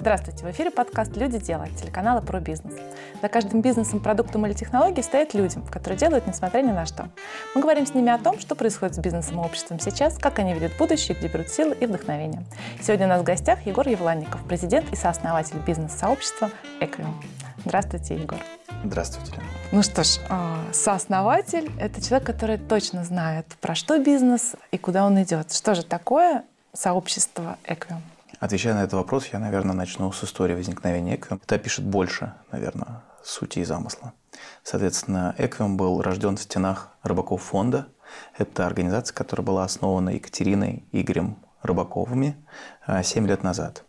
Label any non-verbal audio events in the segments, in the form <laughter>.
Здравствуйте, в эфире подкаст «Люди делают» телеканала «Про бизнес». За каждым бизнесом, продуктом или технологией стоят люди, которые делают несмотря ни на что. Мы говорим с ними о том, что происходит с бизнесом и обществом сейчас, как они видят будущее, где берут силы и вдохновение. Сегодня у нас в гостях Егор Евланников, президент и сооснователь бизнес-сообщества «Эквиум». Здравствуйте, Егор. Здравствуйте. Ну что ж, а, сооснователь – это человек, который точно знает, про что бизнес и куда он идет. Что же такое сообщество «Эквиум»? Отвечая на этот вопрос, я, наверное, начну с истории возникновения Эквиум. Это пишет больше, наверное, сути и замысла. Соответственно, Эквиум был рожден в стенах Рыбаков фонда. Это организация, которая была основана Екатериной Игорем Рыбаковыми 7 лет назад.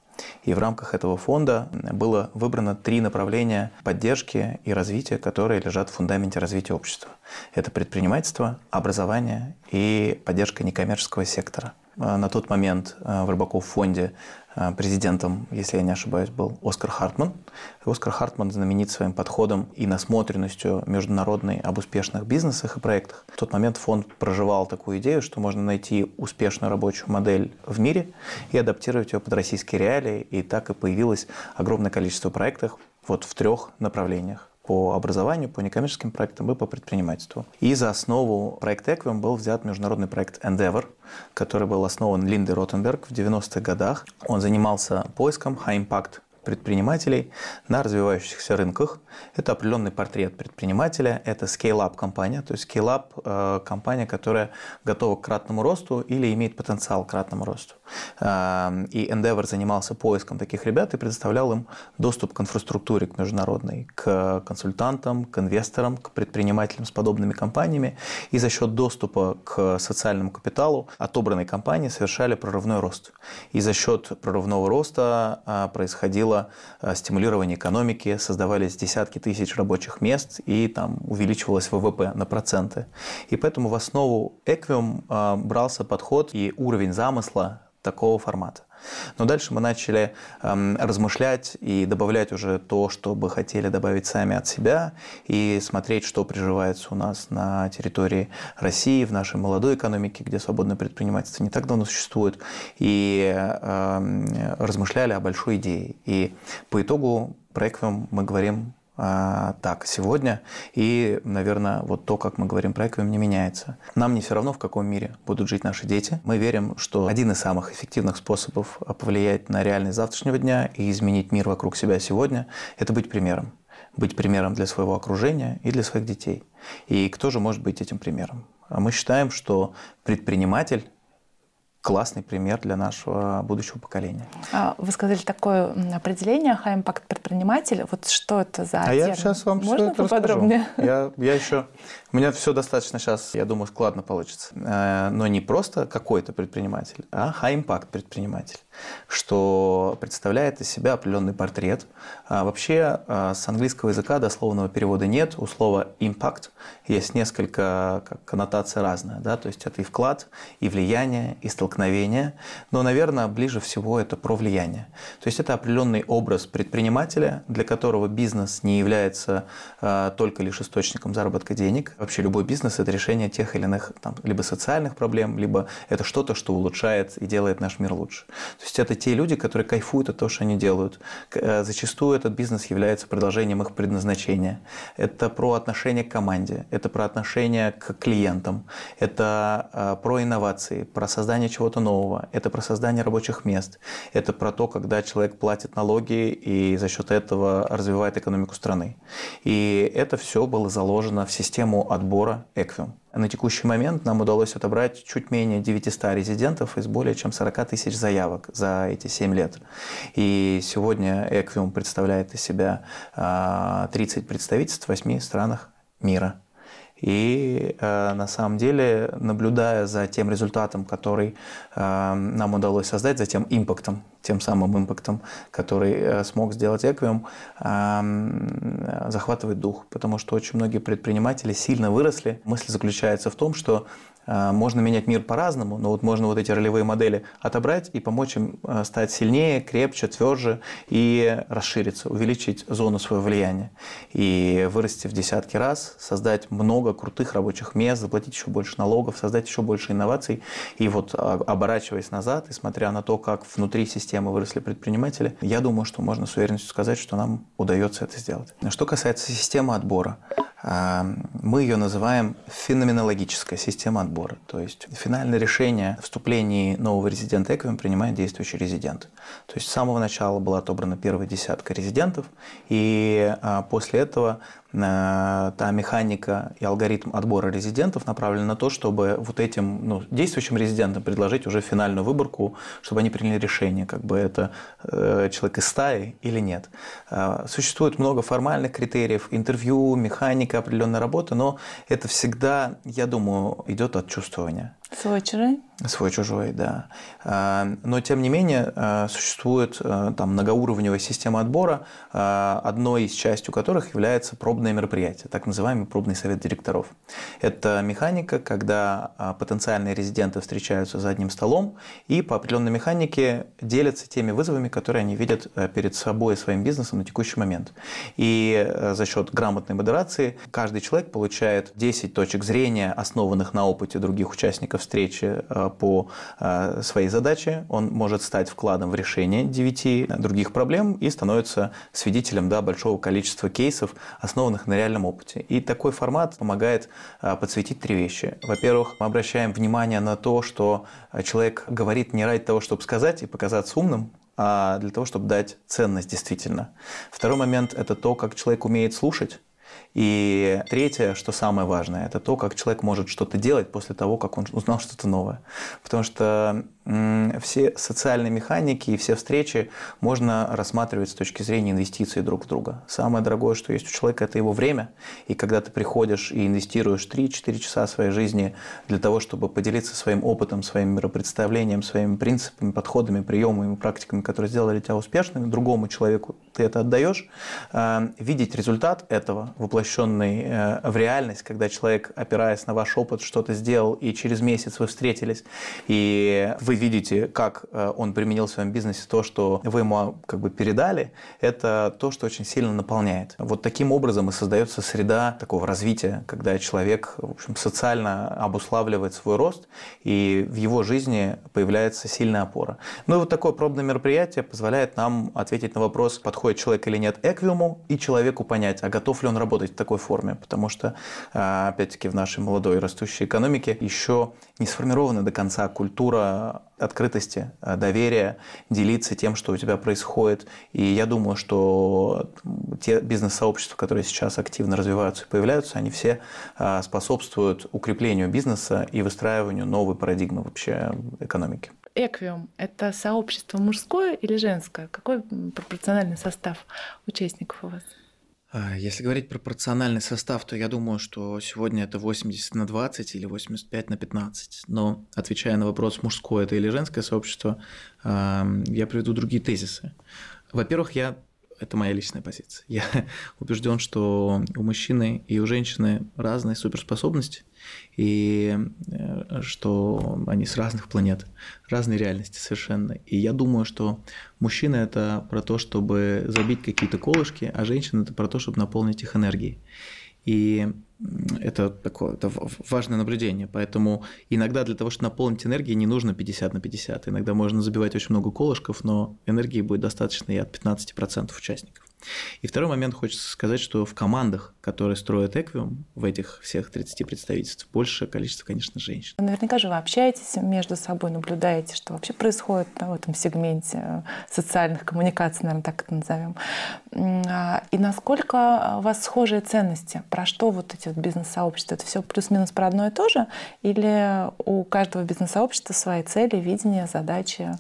И в рамках этого фонда было выбрано три направления поддержки и развития, которые лежат в фундаменте развития общества. Это предпринимательство, образование и поддержка некоммерческого сектора. А, на тот момент а, в Рыбаков фонде а, президентом, если я не ошибаюсь, был Оскар Хартман. И Оскар Хартман знаменит своим подходом и насмотренностью международной об успешных бизнесах и проектах. В тот момент фонд проживал такую идею, что можно найти успешную рабочую модель в мире и адаптировать ее под российские реалии. И так и появилось огромное количество проектов вот в трех направлениях по образованию, по некоммерческим проектам и по предпринимательству. И за основу проекта Equium был взят международный проект Endeavor, который был основан Линдой Ротенберг в 90-х годах. Он занимался поиском high impact предпринимателей на развивающихся рынках. Это определенный портрет предпринимателя, это scale-up компания, то есть scale-up э, компания, которая готова к кратному росту или имеет потенциал к кратному росту. Э, и Endeavor занимался поиском таких ребят и предоставлял им доступ к инфраструктуре, к международной, к консультантам, к инвесторам, к предпринимателям с подобными компаниями. И за счет доступа к социальному капиталу отобранные компании совершали прорывной рост. И за счет прорывного роста э, происходило Э, стимулирование экономики, создавались десятки тысяч рабочих мест и там увеличивалось ВВП на проценты. И поэтому в основу Эквиум брался подход и уровень замысла такого формата. Но дальше мы начали эм, размышлять и добавлять уже то, что бы хотели добавить сами от себя, и смотреть, что приживается у нас на территории России, в нашей молодой экономике, где свободное предпринимательство не так давно существует, и э, размышляли о большой идее. И по итогу проектом мы говорим а, так сегодня. И, наверное, вот то, как мы говорим про эквиум, не меняется. Нам не все равно, в каком мире будут жить наши дети. Мы верим, что один из самых эффективных способов повлиять на реальность завтрашнего дня и изменить мир вокруг себя сегодня – это быть примером. Быть примером для своего окружения и для своих детей. И кто же может быть этим примером? А мы считаем, что предприниматель классный пример для нашего будущего поколения. А, вы сказали такое определение high impact предприниматель. Вот что это за А термин? я сейчас вам Можно все это поподробнее? расскажу. <laughs> Я, я еще у меня все достаточно сейчас, я думаю, складно получится. Э, но не просто какой-то предприниматель, а high-impact предприниматель, что представляет из себя определенный портрет. А вообще э, с английского языка дословного перевода нет. У слова impact есть несколько как, коннотаций разная. Да? То есть это и вклад, и влияние, и столкновение. Но, наверное, ближе всего это про влияние. То есть это определенный образ предпринимателя, для которого бизнес не является э, только лишь источником заработка денег, Вообще любой бизнес – это решение тех или иных там, либо социальных проблем, либо это что-то, что улучшает и делает наш мир лучше. То есть это те люди, которые кайфуют от того, что они делают. Э, зачастую этот бизнес является продолжением их предназначения. Это про отношение к команде, это про отношение к клиентам, это э, про инновации, про создание чего-то нового, это про создание рабочих мест, это про то, когда человек платит налоги и за счет этого развивает экономику страны. И это все было заложено в систему отбора Эквиум. На текущий момент нам удалось отобрать чуть менее 900 резидентов из более чем 40 тысяч заявок за эти 7 лет. И сегодня Эквиум представляет из себя 30 а, представительств в 8 странах мира. И э, на самом деле, наблюдая за тем результатом, который э, нам удалось создать, за тем импактом, тем самым импактом, который э, смог сделать Эквиум, э, захватывает дух, потому что очень многие предприниматели сильно выросли. Мысль заключается в том, что можно менять мир по-разному, но вот можно вот эти ролевые модели отобрать и помочь им э, стать сильнее, крепче, тверже и расшириться, увеличить зону своего влияния и вырасти в десятки раз, создать много крутых рабочих мест, заплатить еще больше налогов, создать еще больше инноваций. И вот а, оборачиваясь назад и смотря на то, как внутри системы выросли предприниматели, я думаю, что можно с уверенностью сказать, что нам удается это сделать. Что касается системы отбора, а, мы ее называем феноменологическая система отбора. То есть финальное решение о вступлении нового резидента Эквим принимает действующий резидент. То есть с самого начала была отобрана первая десятка резидентов, и а, после этого та механика и алгоритм отбора резидентов направлен на то, чтобы вот этим ну, действующим резидентам предложить уже финальную выборку, чтобы они приняли решение, как бы это э, человек из стаи или нет. Э, существует много формальных критериев, интервью, механика определенной работы, но это всегда, я думаю, идет от чувствования. Свой чужой? Свой чужой, да. А, но тем не менее а, существует а, там многоуровневая система отбора, одной из частью которых является пробное мероприятие, так называемый пробный совет директоров. Это механика, когда потенциальные резиденты встречаются за одним столом и по определенной механике делятся теми вызовами, которые они видят перед собой и своим бизнесом на текущий момент. И за счет грамотной модерации каждый человек получает 10 точек зрения, основанных на опыте других участников встречи э, по э, своей задаче, он может стать вкладом в решение девяти других проблем и становится свидетелем да, большого количества кейсов, основанных на реальном опыте. И такой формат помогает э, подсветить три вещи. Во-первых, мы обращаем внимание на то, что человек говорит не ради того, чтобы сказать и показаться умным, а для того, чтобы дать ценность действительно. Второй момент – это то, как человек умеет слушать и третье, что самое важное, это то, как человек может что-то делать после того, как он узнал что-то новое. Потому что все социальные механики и все встречи можно рассматривать с точки зрения инвестиций друг в друга. Самое дорогое, что есть у человека, это его время. И когда ты приходишь и инвестируешь 3-4 часа своей жизни для того, чтобы поделиться своим опытом, своим миропредставлением, своими принципами, подходами, приемами, практиками, которые сделали тебя успешным, другому человеку ты это отдаешь, э, видеть результат этого, воплощенный э, в реальность, когда человек, опираясь на ваш опыт, что-то сделал, и через месяц вы встретились, и вы видите, как э, он применил в своем бизнесе то, что вы ему как бы передали, это то, что очень сильно наполняет. Вот таким образом и создается среда такого развития, когда человек в общем, социально обуславливает свой рост, и в его жизни появляется сильная опора. Ну и вот такое пробное мероприятие позволяет нам ответить на вопрос, подходит человек или нет эквиуму, и человеку понять, а готов ли он работать в такой форме, потому что, э, опять-таки, в нашей молодой растущей экономике еще не сформирована до конца культура открытости, э, доверия, делиться тем, что у тебя происходит. И я думаю, что те бизнес-сообщества, которые сейчас активно развиваются и появляются, они все э, способствуют укреплению бизнеса и выстраиванию новой парадигмы вообще экономики. Эквиум – это сообщество мужское или женское? Какой пропорциональный состав участников у вас? А, если говорить пропорциональный состав, то я думаю, что сегодня это 80 на 20 или 85 на 15. Но отвечая на вопрос, мужское это или женское сообщество, я приведу другие тезисы. Во-первых, я это моя личная позиция. Я <laughs> убежден, что у мужчины и у женщины разные суперспособности, и э, что они с разных планет, разные реальности совершенно. И я думаю, что мужчина это про то, чтобы забить какие-то колышки, а женщина это про то, чтобы наполнить их энергией. И это такое это важное наблюдение. Поэтому иногда для того, чтобы наполнить энергией, не нужно 50 на 50. Иногда можно забивать очень много колышков, но энергии будет достаточно и от 15% участников. И второй момент хочется сказать, что в командах, которые строят Эквиум, в этих всех 30 представительств, большее количество, конечно, женщин. Наверняка же вы общаетесь между собой, наблюдаете, что вообще происходит да, в этом сегменте э, социальных коммуникаций, наверное, так это назовем. А, и насколько у вас схожие ценности? Про что вот эти вот бизнес-сообщества? Это все плюс-минус про одно и то же? Или у каждого бизнес-сообщества свои цели, видения, задачи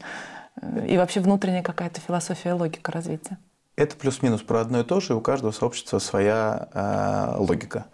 э, и вообще внутренняя какая-то философия и логика развития? Это плюс-минус про одно и то же, и у каждого сообщества своя э, логика.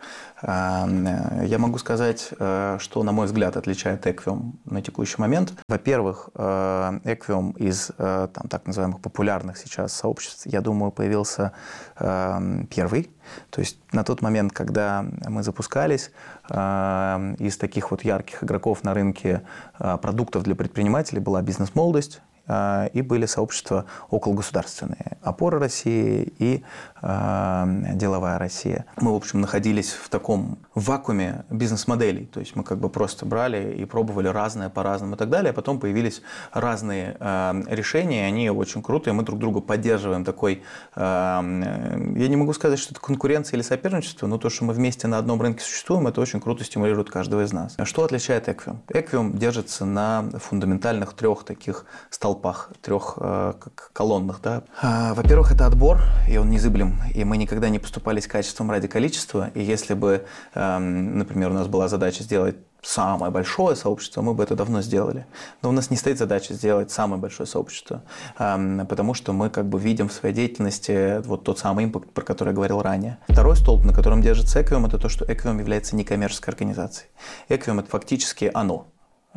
Я могу сказать, что, на мой взгляд, отличает Equium на текущий момент. Во-первых, Equium из там, так называемых популярных сейчас сообществ, я думаю, появился первый. То есть на тот момент, когда мы запускались, из таких вот ярких игроков на рынке продуктов для предпринимателей была бизнес-молодость, и были сообщества окологосударственные. Опора России и э, деловая Россия. Мы, в общем, находились в таком вакууме бизнес-моделей. То есть мы как бы просто брали и пробовали разное по-разному и так далее. А потом появились разные э, решения, они очень крутые. Мы друг друга поддерживаем такой... Я не могу сказать, что это конкуренция или соперничество, но то, что мы вместе на одном рынке существуем, это очень круто стимулирует каждого из нас. Что отличает Equium? Equium держится на фундаментальных трех таких столбах столпах, трех э, колоннах. Да. А, во-первых, это отбор, и он незыблем. И мы никогда не поступали с качеством ради количества. И если бы, э, например, у нас была задача сделать самое большое сообщество, мы бы это давно сделали. Но у нас не стоит задача сделать самое большое сообщество, э, потому что мы как бы видим в своей деятельности вот тот самый импакт, про который я говорил ранее. Второй столб, на котором держится Equium, это то, что Equium является некоммерческой организацией. Equium – это фактически оно.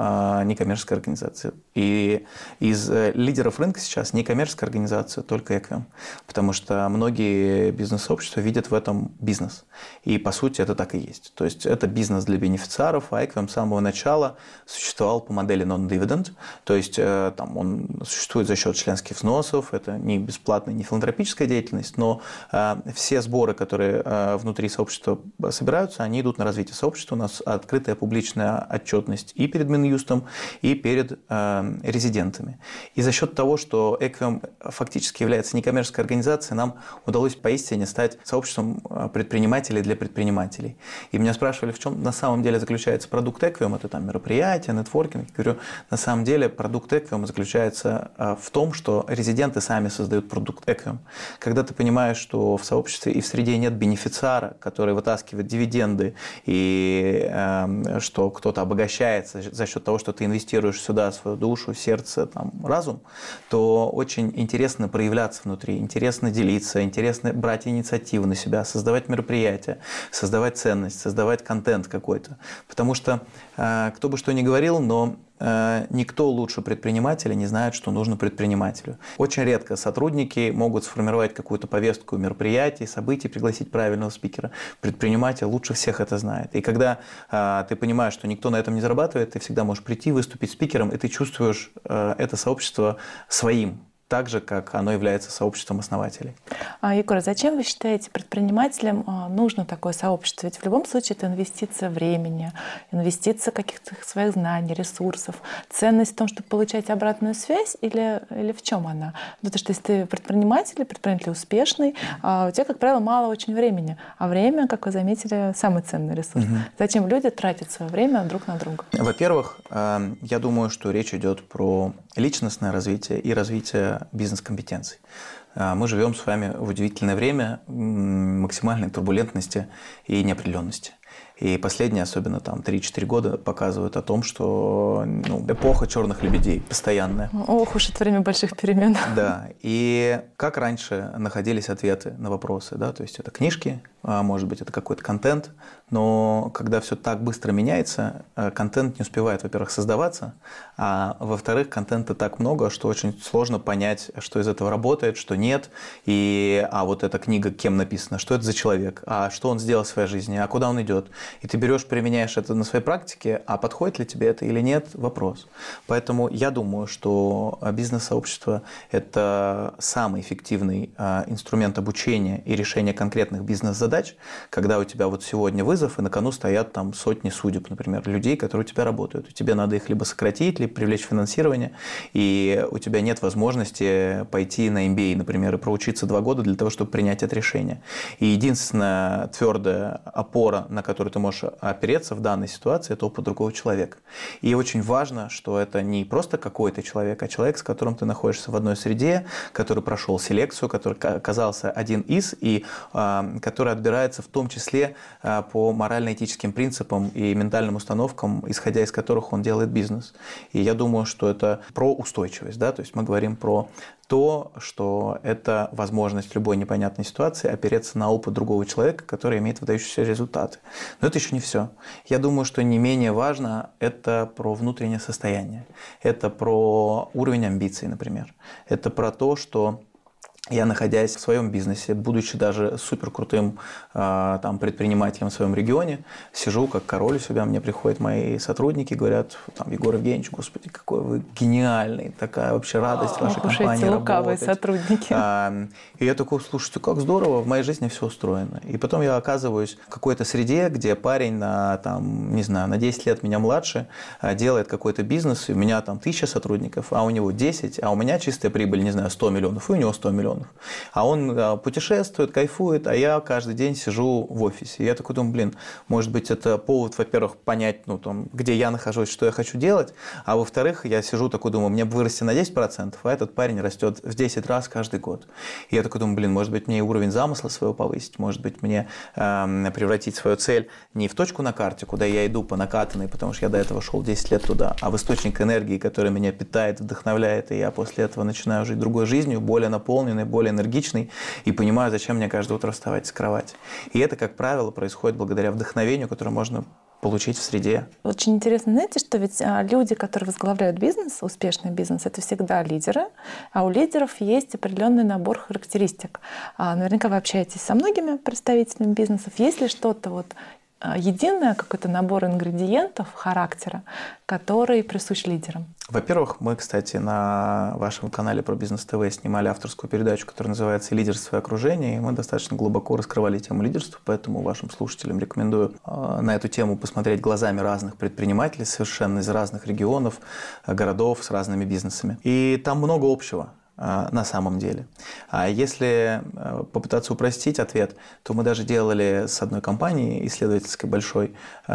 А, некоммерческая организация. И из э, лидеров рынка сейчас некоммерческая организация, только Equium. Потому что многие бизнес-сообщества видят в этом бизнес. И по сути это так и есть. То есть это бизнес для бенефициаров, а Equium с самого начала существовал по модели non-dividend. То есть э, там, он существует за счет членских взносов, это не бесплатная, не филантропическая деятельность, но э, все сборы, которые внутри сообщества собираются, они идут на развитие сообщества. У нас открытая публичная отчетность и перед Минюстом, Минюстом и перед э, резидентами. И за счет того, что Эквиум фактически является некоммерческой организацией, нам удалось поистине стать сообществом э, предпринимателей для предпринимателей. И меня спрашивали, в чем на самом деле заключается продукт Эквиум, это там мероприятия, нетворкинг. Я говорю, на самом деле продукт Эквиум заключается э, в том, что резиденты сами создают продукт Эквиум. Когда ты понимаешь, что в сообществе и в среде нет бенефициара, который вытаскивает дивиденды, и э, что кто-то обогащается за счет счет того, что ты инвестируешь сюда свою душу, сердце, там, разум, то очень интересно проявляться внутри, интересно делиться, интересно брать инициативу на себя, создавать мероприятия, создавать ценность, создавать контент какой-то. Потому что, э, кто бы что ни говорил, но никто лучше предпринимателя не знает, что нужно предпринимателю. Очень редко сотрудники могут сформировать какую-то повестку мероприятий, событий, пригласить правильного спикера. Предприниматель лучше всех это знает. И когда э, ты понимаешь, что никто на этом не зарабатывает, ты всегда можешь прийти, выступить спикером, и ты чувствуешь э, это сообщество своим так же, как оно является сообществом основателей. А, Егор, зачем вы считаете предпринимателям а, нужно такое сообщество? Ведь в любом случае это инвестиция времени, инвестиция каких-то своих знаний, ресурсов. Ценность в том, чтобы получать обратную связь или, или в чем она? Потому что если ты предприниматель, предприниматель успешный, а, у тебя, как правило, мало очень времени. А время, как вы заметили, самый ценный ресурс. Угу. Зачем люди тратят свое время друг на друга? Во-первых, я думаю, что речь идет про личностное развитие и развитие бизнес-компетенций. А, мы живем с вами в удивительное время максимальной турбулентности и неопределенности. И последние, особенно там 3-4 года, показывают о том, что ну, эпоха черных лебедей постоянная. Ох уж это время больших перемен. <laughs> Да. И как раньше находились ответы на вопросы, да, то есть это книжки, а, может быть, это какой-то контент, но когда все так быстро меняется, э, контент не успевает, во-первых, создаваться, а во-вторых, контента так много, что очень сложно понять, что из этого работает, что нет, и а вот эта книга кем написана, что это за человек, а что он сделал в своей жизни, а куда он идет. И ты берешь, применяешь это на своей практике, а подходит ли тебе это или нет, вопрос. Поэтому я думаю, что бизнес-сообщество – это самый эффективный а, инструмент обучения и решения конкретных бизнес-задач, задач, когда у тебя вот сегодня вызов, и на кону стоят там сотни судеб, например, людей, которые у тебя работают. И тебе надо их либо сократить, либо привлечь финансирование, и у тебя нет возможности пойти на MBA, например, и проучиться два года для того, чтобы принять это решение. И единственная твердая опора, на которую ты ты можешь опереться в данной ситуации, это опыт другого человека. И очень важно, что это не просто какой-то человек, а человек, с которым ты находишься в одной среде, который прошел селекцию, который оказался один из, и э, который отбирается в том числе э, по морально-этическим принципам и ментальным установкам, исходя из которых он делает бизнес. И я думаю, что это про устойчивость. Да? То есть мы говорим про то, что это возможность в любой непонятной ситуации опереться на опыт другого человека, который имеет выдающиеся результаты. Но это еще не все. Я думаю, что не менее важно это про внутреннее состояние. Это про уровень амбиций, например. Это про то, что я, находясь в своем бизнесе, будучи даже супер крутым э, там, предпринимателем в своем регионе, сижу как король у себя, мне приходят мои сотрудники, говорят, там, Егор Евгеньевич, господи, какой вы гениальный, такая вообще радость Ох, вашей компании эти работать. сотрудники. А, и я такой, слушайте, как здорово, в моей жизни все устроено. И потом я оказываюсь в какой-то среде, где парень на, там, не знаю, на 10 лет меня младше, а, делает какой-то бизнес, и у меня там тысяча сотрудников, а у него 10, а у меня чистая прибыль, не знаю, 100 миллионов, и у него 100 миллионов миллионов. А он путешествует, кайфует, а я каждый день сижу в офисе. Я такой думаю, блин, может быть, это повод, во-первых, понять, ну, там, где я нахожусь, что я хочу делать, а во-вторых, я сижу такой думаю, мне бы вырасти на 10%, а этот парень растет в 10 раз каждый год. И я такой думаю, блин, может быть, мне уровень замысла своего повысить, может быть, мне э, превратить свою цель не в точку на карте, куда я иду по накатанной, потому что я до этого шел 10 лет туда, а в источник энергии, который меня питает, вдохновляет, и я после этого начинаю жить другой жизнью, более наполненной, более энергичный и понимаю, зачем мне каждое утро вставать с кровати. И это, как правило, происходит благодаря вдохновению, которое можно получить в среде. Очень интересно, знаете, что ведь а, люди, которые возглавляют бизнес, успешный бизнес, это всегда лидеры, а у лидеров есть определенный набор характеристик. А, наверняка вы общаетесь со многими представителями бизнесов. Есть ли что-то вот единое, какой-то набор ингредиентов характера, который присущ лидерам? Во-первых, мы, кстати, на вашем канале про бизнес ТВ снимали авторскую передачу, которая называется «Лидерство и окружение», и мы достаточно глубоко раскрывали тему лидерства, поэтому вашим слушателям рекомендую а, на эту тему посмотреть глазами разных предпринимателей, совершенно из разных регионов, городов, с разными бизнесами. И там много общего. А, на самом деле. А если э, попытаться упростить ответ, то мы даже делали с одной компанией исследовательской большой э,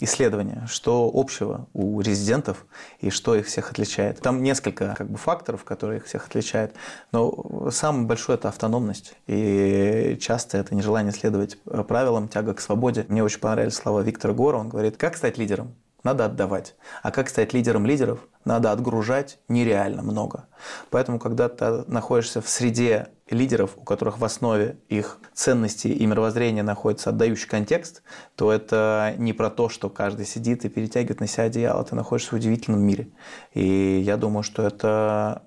исследование, что общего у резидентов и что их всех отличает. Там несколько как бы, факторов, которые их всех отличают, но самое большое – это автономность. И часто это нежелание следовать э, правилам, тяга к свободе. Мне очень понравились слова Виктора Гора. Он говорит, как стать лидером? Надо отдавать. А как стать лидером лидеров? Надо отгружать нереально много. Поэтому, когда ты находишься в среде лидеров, у которых в основе их ценности и мировоззрения находится отдающий контекст, то это не про то, что каждый сидит и перетягивает на себя одеяло. Ты находишься в удивительном мире. И я думаю, что это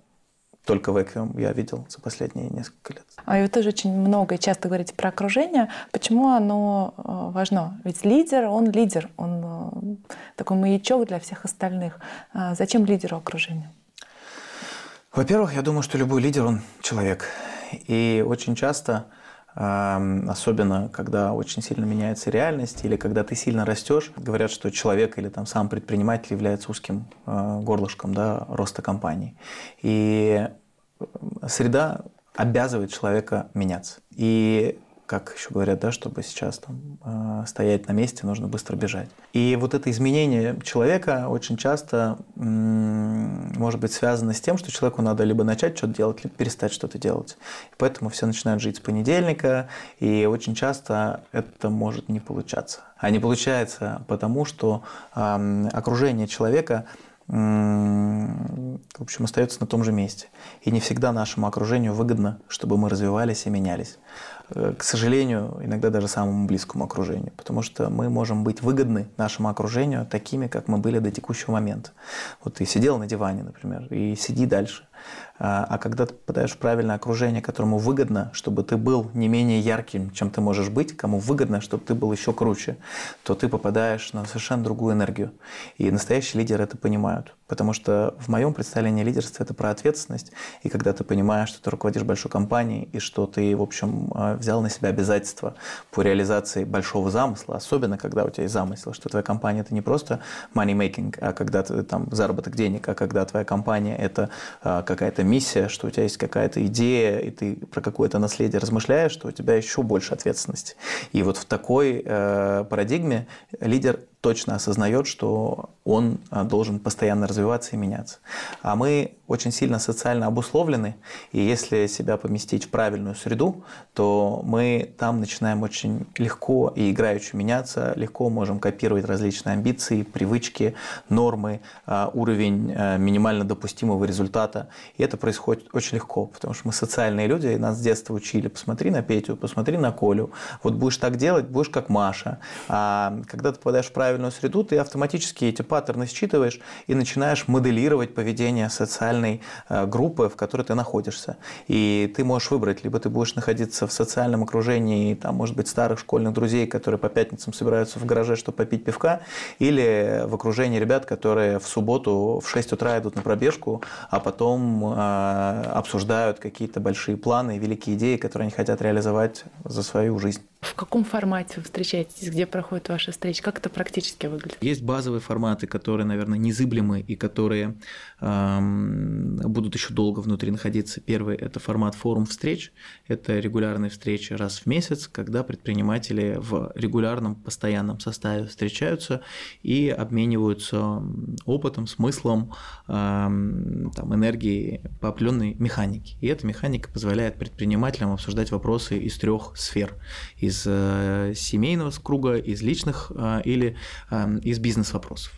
только в Эквиум я видел за последние несколько лет. А вы тоже очень много и часто говорите про окружение. Почему оно э, важно? Ведь лидер, он лидер, он э, такой маячок для всех остальных. А зачем лидеру окружение? Во-первых, я думаю, что любой лидер, он человек. И очень часто особенно когда очень сильно меняется реальность или когда ты сильно растешь. Говорят, что человек или там сам предприниматель является узким э, горлышком да, роста компании. И среда обязывает человека меняться. И как еще говорят, да, чтобы сейчас там э, стоять на месте, нужно быстро бежать. И вот это изменение человека очень часто м- может быть связано с тем, что человеку надо либо начать что-то делать, либо перестать что-то делать. И поэтому все начинают жить с понедельника, и очень часто это может не получаться. А не получается потому, что э, окружение человека в общем, остается на том же месте. И не всегда нашему окружению выгодно, чтобы мы развивались и менялись. Э, к сожалению, иногда даже самому близкому окружению, потому что мы можем быть выгодны нашему окружению такими, как мы были до текущего момента. Вот ты сидел на диване, например, и сиди дальше. А, а когда ты попадаешь в правильное окружение, которому выгодно, чтобы ты был не менее ярким, чем ты можешь быть, кому выгодно, чтобы ты был еще круче, то ты попадаешь на совершенно другую энергию. И настоящие лидеры это понимают. Потому что в моем представлении лидерство – это про ответственность. И когда ты понимаешь, что ты руководишь большой компанией, и что ты, в общем, а, взял на себя обязательства по реализации большого замысла, особенно когда у тебя есть замысел, что твоя компания – это не просто money making, а когда ты там заработок денег, а когда твоя компания – это а, какая-то миссия, что у тебя есть какая-то идея, и ты про какое-то наследие размышляешь, то у тебя еще больше ответственности. И вот в такой э, парадигме лидер точно осознает, что он а, должен постоянно развиваться и меняться. А мы очень сильно социально обусловлены, и если себя поместить в правильную среду, то мы там начинаем очень легко и играючи меняться, легко можем копировать различные амбиции, привычки, нормы, а, уровень а, минимально допустимого результата. И это происходит очень легко, потому что мы социальные люди, и нас с детства учили, посмотри на Петю, посмотри на Колю, вот будешь так делать, будешь как Маша. А когда ты попадаешь в правильную правильную среду, ты автоматически эти паттерны считываешь и начинаешь моделировать поведение социальной э, группы, в которой ты находишься. И ты можешь выбрать, либо ты будешь находиться в социальном окружении, там, может быть, старых школьных друзей, которые по пятницам собираются в гараже, чтобы попить пивка, или в окружении ребят, которые в субботу в 6 утра идут на пробежку, а потом э, обсуждают какие-то большие планы и великие идеи, которые они хотят реализовать за свою жизнь. В каком формате вы встречаетесь, где проходят ваши встречи? Как это практически выглядит? Есть базовые форматы, которые, наверное, незыблемы и которые эм, будут еще долго внутри находиться. Первый – это формат форум встреч. Это регулярные встречи раз в месяц, когда предприниматели в регулярном, постоянном составе встречаются и обмениваются опытом, смыслом, эм, там, энергией по определенной механике. И эта механика позволяет предпринимателям обсуждать вопросы из трех сфер – из из э, семейного круга, из личных э, или э, из бизнес-вопросов.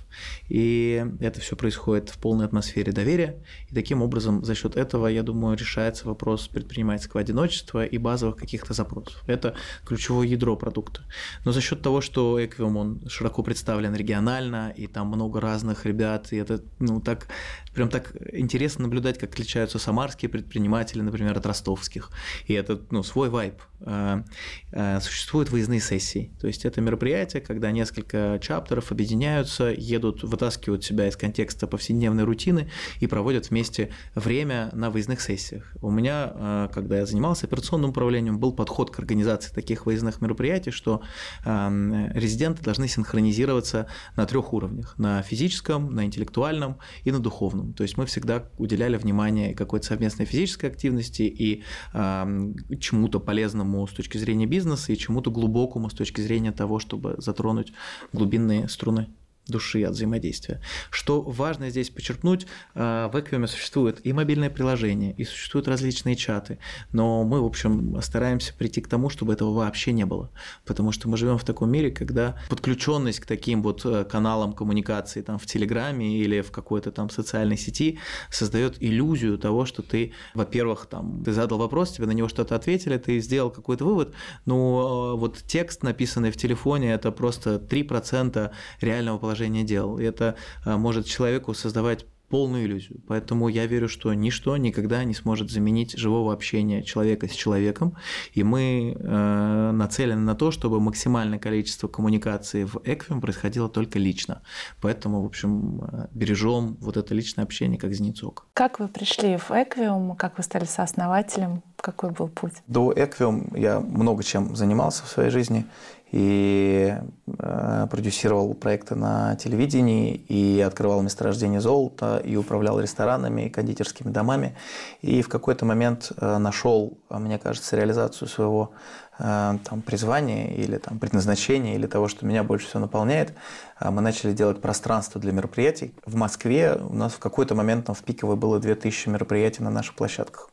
И это все происходит в полной атмосфере доверия. И таким образом, за счет этого, я думаю, решается вопрос предпринимательского одиночества и базовых каких-то запросов. Это ключевое ядро продукта. Но за счет того, что Equium, он широко представлен регионально, и там много разных ребят, и это, ну, так, прям так интересно наблюдать, как отличаются самарские предприниматели, например, от ростовских. И это, ну, свой вайб. А, а, существуют выездные сессии. То есть это мероприятие, когда несколько чаптеров объединяются, едут вытаскивают себя из контекста повседневной рутины и проводят вместе время на выездных сессиях. У меня, э, когда я занимался операционным управлением, был подход к организации таких выездных мероприятий, что резиденты должны синхронизироваться на трех уровнях – на физическом, на интеллектуальном и на духовном. То есть мы всегда уделяли внимание какой-то совместной физической активности и эм, чему-то полезному с точки зрения бизнеса и чему-то глубокому с точки зрения того, чтобы затронуть глубинные струны души от взаимодействия. Что важно здесь подчеркнуть, э, в Equium существует и мобильное приложение, и существуют различные чаты, но мы, в общем, стараемся прийти к тому, чтобы этого вообще не было, потому что мы живем в таком мире, когда подключенность к таким вот э, каналам коммуникации там в Телеграме или в какой-то там социальной сети создает иллюзию того, что ты, во-первых, там, ты задал вопрос, тебе на него что-то ответили, ты сделал какой-то вывод, но э, вот текст, написанный в телефоне, это просто 3% реального положения положение дел. И это а, может человеку создавать полную иллюзию. Поэтому я верю, что ничто никогда не сможет заменить живого общения человека с человеком. И мы э, нацелены на то, чтобы максимальное количество коммуникации в Эквим происходило только лично. Поэтому, в общем, э, бережем вот это личное общение как зеницок. Как вы пришли в Эквиум? Как вы стали сооснователем? Какой был путь? До Эквиум я много чем занимался в своей жизни и э, продюсировал проекты на телевидении, и открывал месторождение золота, и управлял ресторанами, и кондитерскими домами. И в какой-то момент э, нашел, мне кажется, реализацию своего там, призвания или там, предназначения, или того, что меня больше всего наполняет. Э, мы начали делать пространство для мероприятий. В Москве у нас в какой-то момент там, в пиковой было 2000 мероприятий на наших площадках.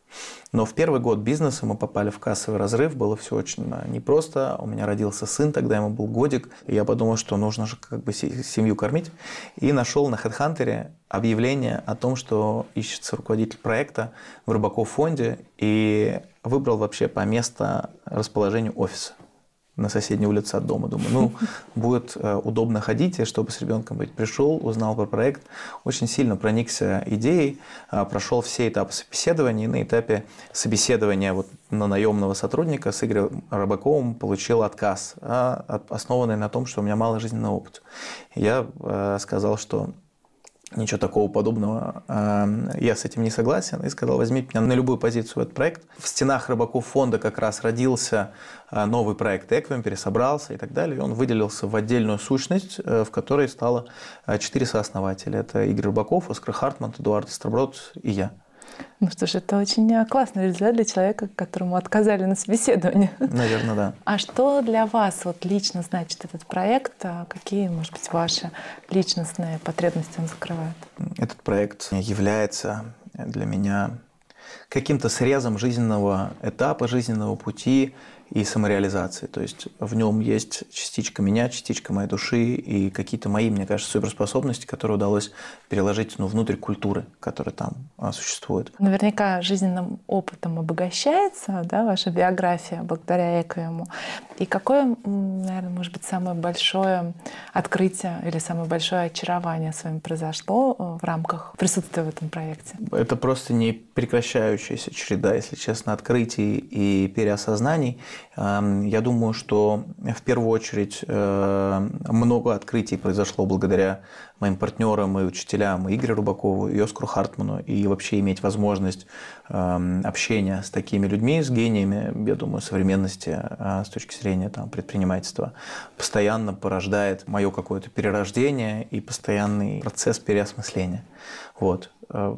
Но в первый год бизнеса мы попали в кассовый разрыв, было все очень э, непросто. У меня родился сын, тогда ему был годик. И я подумал, что нужно же как бы семью кормить. И нашел на HeadHunter объявление о том, что ищется руководитель проекта в Рыбаков фонде. И выбрал вообще по месту расположения офиса на соседней улице от дома. Думаю, ну, <laughs> будет э, удобно ходить, чтобы с ребенком быть. Пришел, узнал про проект, очень сильно проникся идеей, э, прошел все этапы собеседования, и на этапе собеседования вот на наемного сотрудника с Игорем Рыбаковым получил отказ, а, основанный на том, что у меня мало жизненного опыта. Я э, сказал, что ничего такого подобного. Эм, я с этим не согласен и сказал, возьмите меня на любую позицию в этот проект. В стенах рыбаков фонда как раз родился э, новый проект Эквим, пересобрался и так далее. И он выделился в отдельную сущность, э, в которой стало э, четыре сооснователя. Это Игорь Рыбаков, Оскар Хартман, Эдуард Истроброд и я. Ну что ж, это очень э, классный результат для человека, которому отказали на собеседовании. Наверное, да. А что для вас вот лично значит этот проект? А какие, может быть, ваши личностные потребности он закрывает? Этот проект является для меня каким-то срезом жизненного этапа, жизненного пути и самореализации. То есть в нем есть частичка меня, частичка моей души и какие-то мои, мне кажется, суперспособности, которые удалось переложить ну, внутрь культуры, которая там а, существует. Наверняка жизненным опытом обогащается да, ваша биография благодаря Экоему. И какое, наверное, может быть, самое большое открытие или самое большое очарование с вами произошло э, в рамках присутствия в этом проекте? Это просто не прекращающаяся череда, если честно, открытий и переосознаний. Эм, я думаю, что в первую очередь э, много открытий произошло благодаря моим партнерам и учителям и Игорю Рубакову, и Оскару Хартману, и вообще иметь возможность эм, общения с такими людьми, с гениями, я думаю, современности э, с точки зрения там, предпринимательства, постоянно порождает мое какое-то перерождение и постоянный процесс переосмысления. Вот. Э,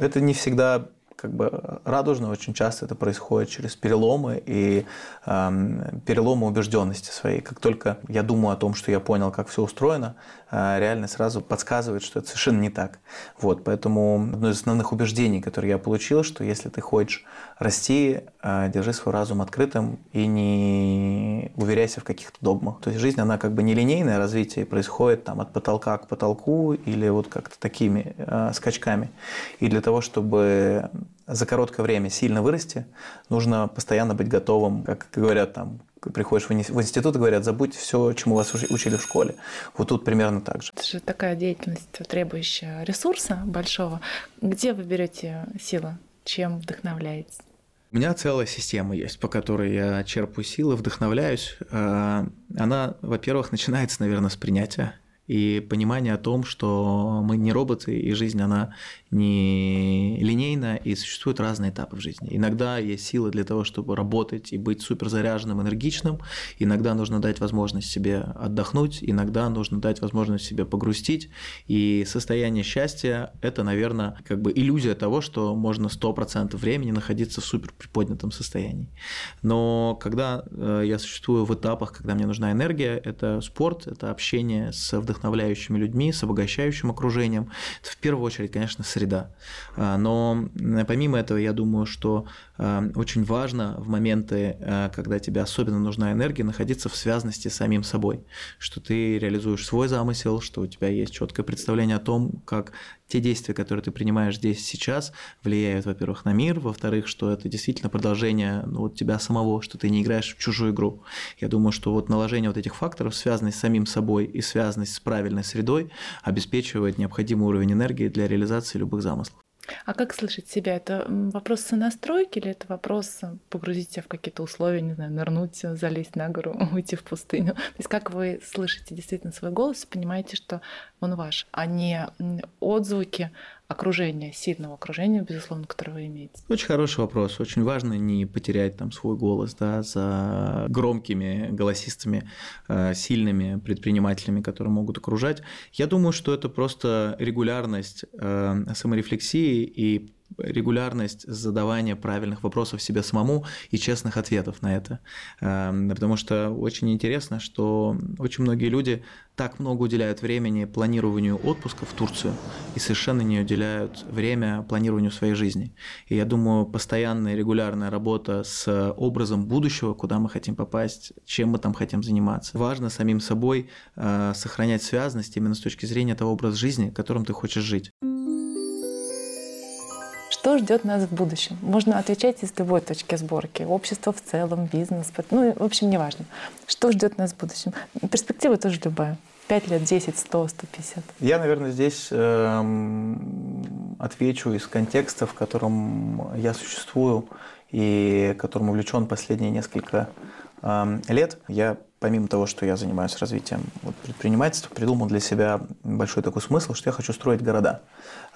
это не всегда как бы радужно, очень часто это происходит через переломы и э, переломы убежденности своей. Как только я думаю о том, что я понял, как все устроено, э, реально сразу подсказывает, что это совершенно не так. Вот, поэтому одно из основных убеждений, которые я получил, что если ты хочешь расти, э, держи свой разум открытым и не уверяйся в каких-то догмах. То есть жизнь, она как бы нелинейное развитие происходит там от потолка к потолку или вот как-то такими э, скачками. И для того, чтобы за короткое время сильно вырасти, нужно постоянно быть готовым, как говорят там, приходишь в институт и говорят, забудь все, чему вас учили в школе. Вот тут примерно так же. Это же такая деятельность, требующая ресурса большого. Где вы берете силы? Чем вдохновляетесь? У меня целая система есть, по которой я черпаю силы, вдохновляюсь. А, она, во-первых, начинается, наверное, с принятия и понимание о том, что мы не роботы, и жизнь, она не линейна, и существуют разные этапы в жизни. Иногда есть сила для того, чтобы работать и быть суперзаряженным, энергичным, иногда нужно дать возможность себе отдохнуть, иногда нужно дать возможность себе погрустить, и состояние счастья – это, наверное, как бы иллюзия того, что можно 100% времени находиться в супер приподнятом состоянии. Но когда э, я существую в этапах, когда мне нужна энергия, это спорт, это общение с вдохновением, вдохновляющими людьми, с обогащающим окружением. Это в первую очередь, конечно, среда. А, но помимо этого, я думаю, что очень важно в моменты, а, когда тебе особенно нужна энергия, находиться в связности с самим собой, что ты реализуешь свой замысел, что у тебя есть четкое представление о том, как те действия, которые ты принимаешь здесь сейчас, влияют, во-первых, на мир, во-вторых, что это действительно продолжение ну, вот тебя самого, что ты не играешь в чужую игру. Я думаю, что вот наложение вот этих факторов, связанность с самим собой и связанность с правильной средой, обеспечивает необходимый уровень энергии для реализации любых замыслов. А как слышать себя? Это вопрос сонастройки или это вопрос э, погрузить себя в какие-то условия, не знаю, нырнуть, залезть на гору, <laughs> уйти в пустыню? То есть как вы слышите действительно свой голос и понимаете, что он ваш, а не отзвуки окружения, сильного окружения, безусловно, которое вы имеете? Очень хороший вопрос. Очень важно не потерять там свой голос да, за громкими, голосистыми, э, сильными предпринимателями, которые могут окружать. Я думаю, что это просто регулярность э, саморефлексии и регулярность задавания правильных вопросов себе самому и честных ответов на это. Эм, потому что очень интересно, что очень многие люди так много уделяют времени планированию отпуска в Турцию и совершенно не уделяют время планированию своей жизни. И я думаю, постоянная регулярная работа с образом будущего, куда мы хотим попасть, чем мы там хотим заниматься. Важно самим собой э, сохранять связность именно с точки зрения того образа жизни, которым ты хочешь жить. Что ждет нас в будущем? Можно отвечать из любой точки сборки. Общество в целом, бизнес, ну, в общем, неважно. Что ждет нас в будущем? Перспектива тоже любая. 5 лет, 10, 100, 150. Я, наверное, здесь э, отвечу из контекста, в котором я существую и которым увлечен последние несколько э, лет. Я, помимо того, что я занимаюсь развитием вот, предпринимательства, придумал для себя большой такой смысл, что я хочу строить города.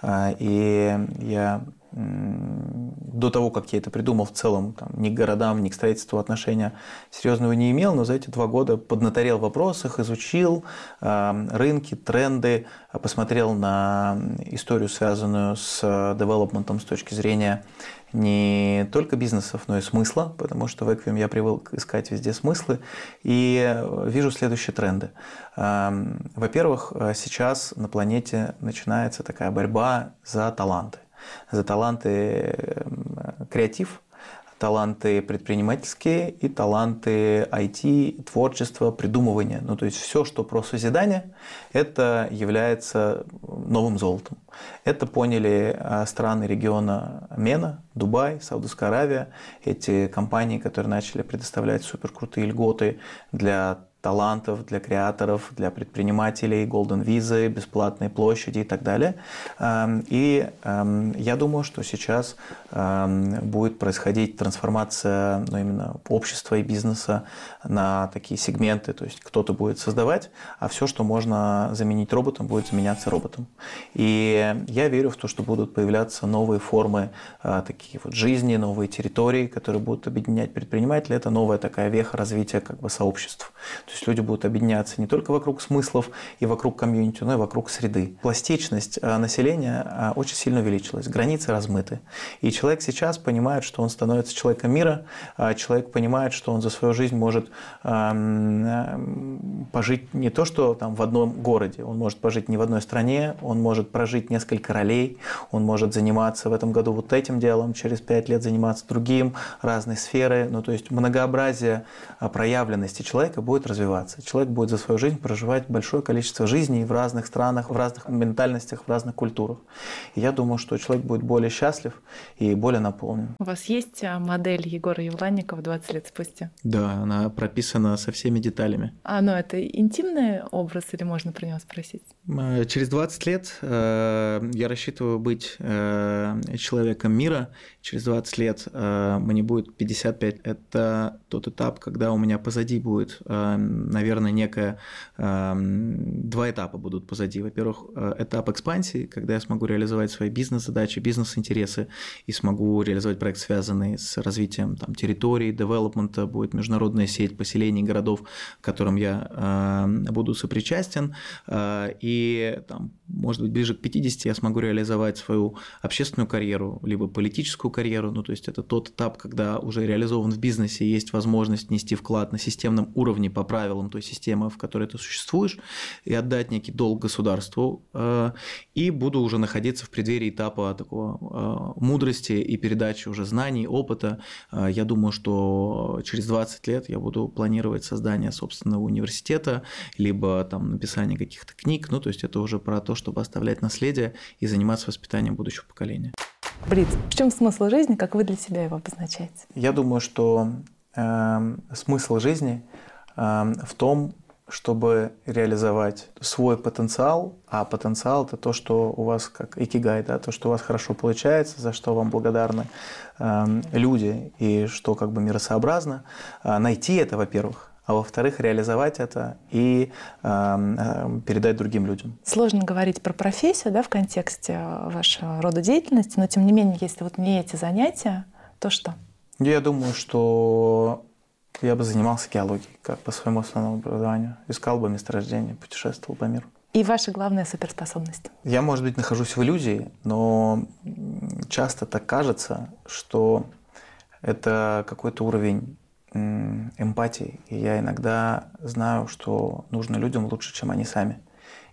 Э, и я до того, как я это придумал, в целом там, ни к городам, ни к строительству отношения серьезного не имел, но за эти два года поднаторел в вопросах, изучил э, рынки, тренды, посмотрел на историю, связанную с девелопментом с точки зрения не только бизнесов, но и смысла, потому что в Equium я привык искать везде смыслы, и вижу следующие тренды. Эм, во-первых, сейчас на планете начинается такая борьба за таланты. За таланты эм, креатив, таланты предпринимательские и таланты IT, творчества, придумывания. Ну, то есть все, что про созидание, это является новым золотом. Это поняли а, страны региона Мена, Дубай, Саудовская Аравия, эти компании, которые начали предоставлять суперкрутые льготы для талантов, для креаторов, для предпринимателей, Golden Visa, бесплатные площади и так далее. Эм, и эм, я думаю, что сейчас эм, будет происходить трансформация ну, именно общества и бизнеса на такие сегменты. То есть кто-то будет создавать, а все, что можно заменить роботом, будет заменяться роботом. И я верю в то, что будут появляться новые формы э, такие вот жизни, новые территории, которые будут объединять предпринимателей. Это новая такая веха развития как бы сообществ. То есть люди будут объединяться не только вокруг смыслов и вокруг комьюнити, но и вокруг среды. Пластичность э, населения э, очень сильно увеличилась, границы размыты. И человек сейчас понимает, что он становится человеком мира, а человек понимает, что он за свою жизнь может эм, э, пожить не то, что там в одном городе, он может пожить не в одной стране, он может прожить несколько ролей, он может заниматься в этом году вот этим делом, через пять лет заниматься другим, разные сферы. Ну, то есть многообразие проявленности человека будет развиваться развиваться. Человек будет за свою жизнь проживать большое количество жизней в разных странах, в разных ментальностях, в разных культурах. И я думаю, что человек будет более счастлив и более наполнен. У вас есть а, модель Егора Евланникова 20 лет спустя? Да, она прописана со всеми деталями. А, ну это интимный образ или можно про него спросить? Э, через 20 лет э, я рассчитываю быть э, человеком мира. Через 20 лет э, мне будет 55. Это тот этап, когда у меня позади будет э, наверное, некая... Эм, два этапа будут позади. Во-первых, э, этап экспансии, когда я смогу реализовать свои бизнес-задачи, бизнес-интересы и смогу реализовать проект, связанный с развитием там, территорий, девелопмента, будет международная сеть поселений, городов, к которым я э, буду сопричастен. Э, и там, может быть, ближе к 50 я смогу реализовать свою общественную карьеру, либо политическую карьеру. Ну, то есть это тот этап, когда уже реализован в бизнесе, есть возможность нести вклад на системном уровне по правилам той системы, в которой ты существуешь, и отдать некий долг государству. Э, и буду уже находиться в преддверии этапа такого э, мудрости и передачи уже знаний, опыта. Э, я думаю, что через 20 лет я буду планировать создание собственного университета, либо там написание каких-то книг. Ну, то есть это уже про то, чтобы оставлять наследие и заниматься воспитанием будущего поколения. Брит, в чем смысл жизни, как вы для себя его обозначаете? Я думаю, что э, смысл жизни в том, чтобы реализовать свой потенциал, а потенциал это то, что у вас как икигай, да, то, что у вас хорошо получается, за что вам благодарны э, люди и что как бы миросообразно. Э, найти это, во-первых, а во-вторых, реализовать это и э, передать другим людям. Сложно говорить про профессию да, в контексте вашего рода деятельности, но тем не менее, если вот не эти занятия, то что? Я думаю, что я бы занимался геологией, как по своему основному образованию. Искал бы месторождение, путешествовал по миру. И ваша главная суперспособность? Я, может быть, нахожусь в иллюзии, но часто так кажется, что это какой-то уровень эмпатии. И я иногда знаю, что нужно людям лучше, чем они сами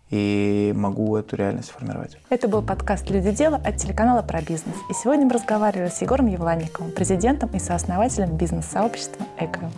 и могу эту реальность формировать. Это был подкаст «Люди дела» от телеканала «Про бизнес». И сегодня мы разговаривали с Егором Евланниковым, президентом и сооснователем бизнес-сообщества «Эко».